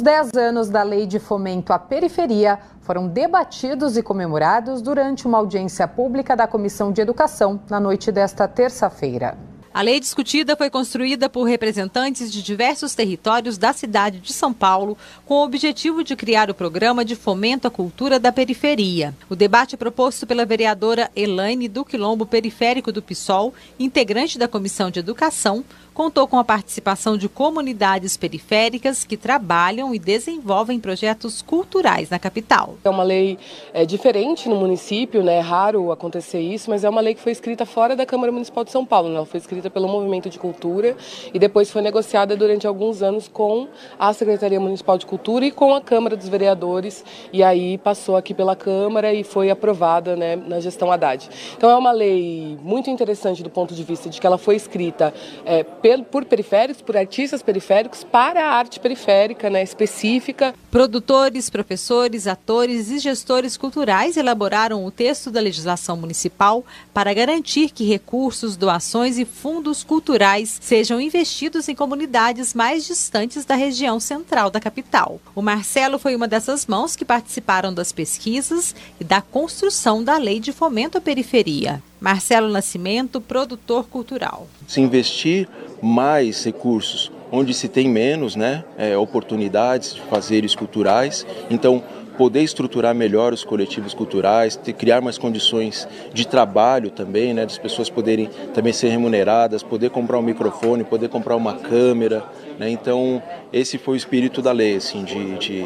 Os 10 anos da Lei de Fomento à Periferia foram debatidos e comemorados durante uma audiência pública da Comissão de Educação na noite desta terça-feira. A lei discutida foi construída por representantes de diversos territórios da cidade de São Paulo, com o objetivo de criar o programa de fomento à cultura da periferia. O debate é proposto pela vereadora Elaine do Quilombo Periférico do PSOL, integrante da Comissão de Educação, contou com a participação de comunidades periféricas que trabalham e desenvolvem projetos culturais na capital. É uma lei é, diferente no município, né? é raro acontecer isso, mas é uma lei que foi escrita fora da Câmara Municipal de São Paulo. Né? Ela foi escrita pelo Movimento de Cultura e depois foi negociada durante alguns anos com a Secretaria Municipal de Cultura e com a Câmara dos Vereadores e aí passou aqui pela Câmara e foi aprovada né, na gestão Haddad. Então é uma lei muito interessante do ponto de vista de que ela foi escrita é, por periféricos, por artistas periféricos, para a arte periférica né, específica. Produtores, professores, atores e gestores culturais elaboraram o texto da legislação municipal para garantir que recursos, doações e fundos culturais sejam investidos em comunidades mais distantes da região central da capital. O Marcelo foi uma dessas mãos que participaram das pesquisas e da construção da Lei de Fomento à Periferia. Marcelo Nascimento, produtor cultural. Se investir mais recursos onde se tem menos né, é, oportunidades de fazeres culturais. Então, poder estruturar melhor os coletivos culturais, ter, criar mais condições de trabalho também, né, das pessoas poderem também ser remuneradas, poder comprar um microfone, poder comprar uma câmera. Né, então, esse foi o espírito da lei, assim, de, de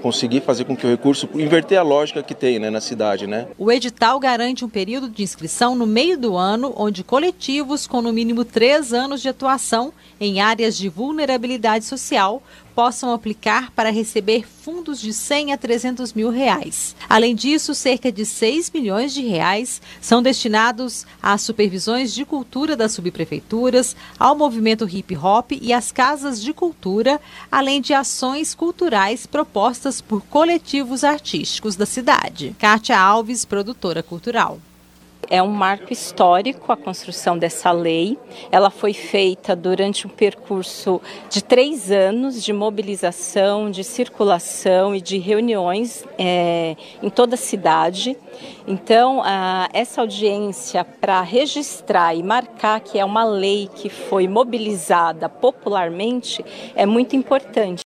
conseguir fazer com que o recurso inverter a lógica que tem né, na cidade. Né? O edital garante um período de inscrição no meio do ano, onde coletivos com no mínimo três anos de atuação em áreas de vulnerabilidade social possam aplicar para receber fundos de 100 a 300 mil reais. Além disso, cerca de 6 milhões de reais são destinados às supervisões de cultura das subprefeituras, ao movimento hip hop e às casas de cultura, além de ações culturais propostas por coletivos artísticos da cidade. Kátia Alves, produtora cultural. É um marco histórico a construção dessa lei. Ela foi feita durante um percurso de três anos de mobilização, de circulação e de reuniões é, em toda a cidade. Então, a, essa audiência para registrar e marcar que é uma lei que foi mobilizada popularmente é muito importante.